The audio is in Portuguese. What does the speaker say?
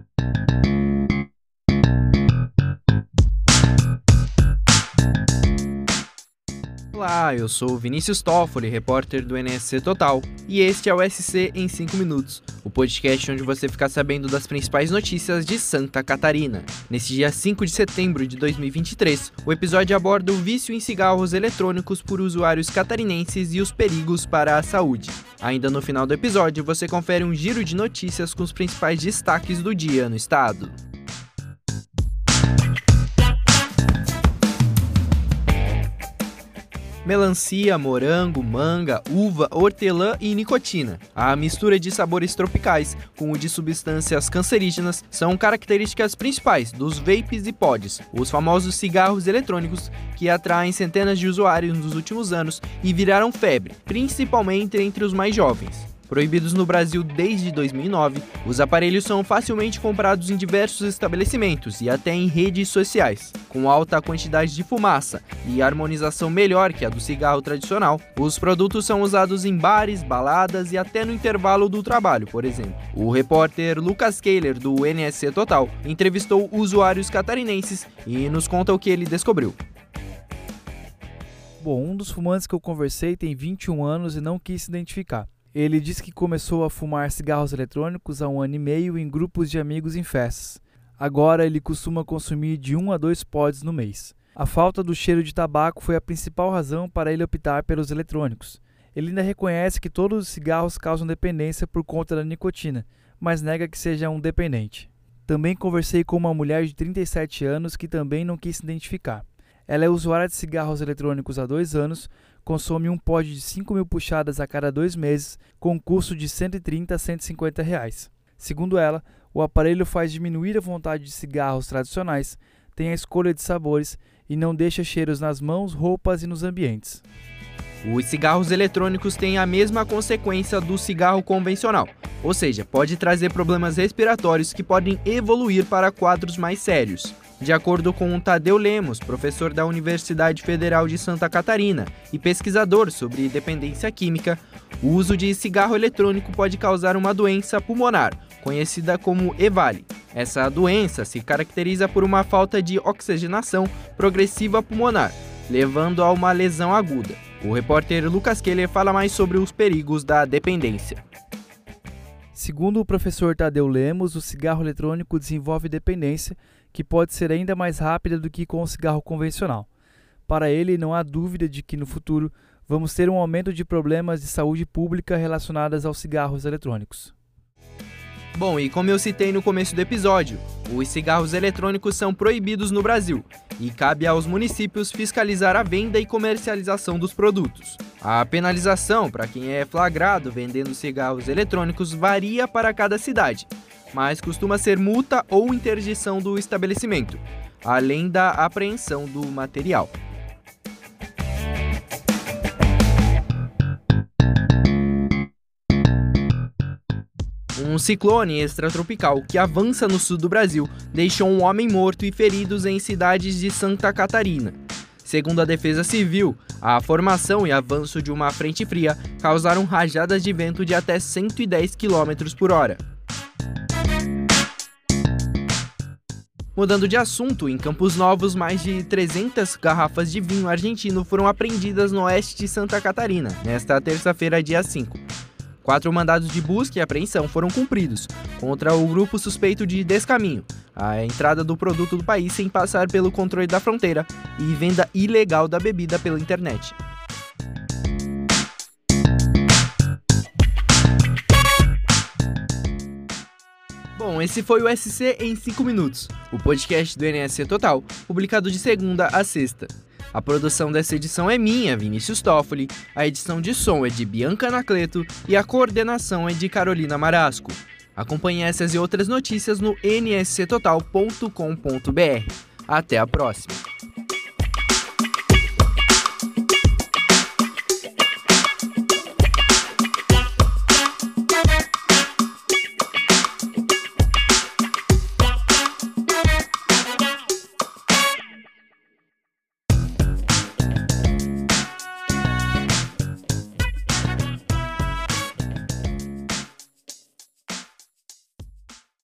Thank you. Olá, eu sou Vinícius Toffoli, repórter do NSC Total, e este é o SC em 5 minutos, o podcast onde você fica sabendo das principais notícias de Santa Catarina. Nesse dia 5 de setembro de 2023, o episódio aborda o vício em cigarros eletrônicos por usuários catarinenses e os perigos para a saúde. Ainda no final do episódio, você confere um giro de notícias com os principais destaques do dia no estado. Melancia, morango, manga, uva, hortelã e nicotina. A mistura de sabores tropicais com o de substâncias cancerígenas são características principais dos vapes e pods, os famosos cigarros eletrônicos que atraem centenas de usuários nos últimos anos e viraram febre, principalmente entre os mais jovens. Proibidos no Brasil desde 2009, os aparelhos são facilmente comprados em diversos estabelecimentos e até em redes sociais. Com alta quantidade de fumaça e harmonização melhor que a do cigarro tradicional, os produtos são usados em bares, baladas e até no intervalo do trabalho, por exemplo. O repórter Lucas Kehler, do NSC Total, entrevistou usuários catarinenses e nos conta o que ele descobriu. Bom, um dos fumantes que eu conversei tem 21 anos e não quis se identificar. Ele diz que começou a fumar cigarros eletrônicos há um ano e meio em grupos de amigos em festas. Agora ele costuma consumir de um a dois pods no mês. A falta do cheiro de tabaco foi a principal razão para ele optar pelos eletrônicos. Ele ainda reconhece que todos os cigarros causam dependência por conta da nicotina, mas nega que seja um dependente. Também conversei com uma mulher de 37 anos que também não quis se identificar. Ela é usuária de cigarros eletrônicos há dois anos, consome um pod de 5 mil puxadas a cada dois meses, com custo de 130 a 150 reais. Segundo ela, o aparelho faz diminuir a vontade de cigarros tradicionais, tem a escolha de sabores e não deixa cheiros nas mãos, roupas e nos ambientes. Os cigarros eletrônicos têm a mesma consequência do cigarro convencional, ou seja, pode trazer problemas respiratórios que podem evoluir para quadros mais sérios. De acordo com Tadeu Lemos, professor da Universidade Federal de Santa Catarina e pesquisador sobre dependência química, o uso de cigarro eletrônico pode causar uma doença pulmonar, conhecida como EVALI. Essa doença se caracteriza por uma falta de oxigenação progressiva pulmonar, levando a uma lesão aguda. O repórter Lucas Keller fala mais sobre os perigos da dependência. Segundo o professor Tadeu Lemos, o cigarro eletrônico desenvolve dependência que pode ser ainda mais rápida do que com o cigarro convencional. Para ele, não há dúvida de que no futuro vamos ter um aumento de problemas de saúde pública relacionados aos cigarros eletrônicos. Bom, e como eu citei no começo do episódio, os cigarros eletrônicos são proibidos no Brasil e cabe aos municípios fiscalizar a venda e comercialização dos produtos. A penalização para quem é flagrado vendendo cigarros eletrônicos varia para cada cidade, mas costuma ser multa ou interdição do estabelecimento, além da apreensão do material. Um ciclone extratropical que avança no sul do Brasil deixou um homem morto e feridos em cidades de Santa Catarina. Segundo a Defesa Civil, a formação e avanço de uma frente fria causaram rajadas de vento de até 110 km por hora. Mudando de assunto, em Campos Novos, mais de 300 garrafas de vinho argentino foram apreendidas no oeste de Santa Catarina, nesta terça-feira, dia 5. Quatro mandados de busca e apreensão foram cumpridos contra o grupo suspeito de descaminho, a entrada do produto do país sem passar pelo controle da fronteira e venda ilegal da bebida pela internet. Bom, esse foi o SC em 5 minutos, o podcast do NSC Total, publicado de segunda a sexta. A produção dessa edição é minha, Vinícius Toffoli, a edição de som é de Bianca Anacleto e a coordenação é de Carolina Marasco. Acompanhe essas e outras notícias no nsctotal.com.br. Até a próxima!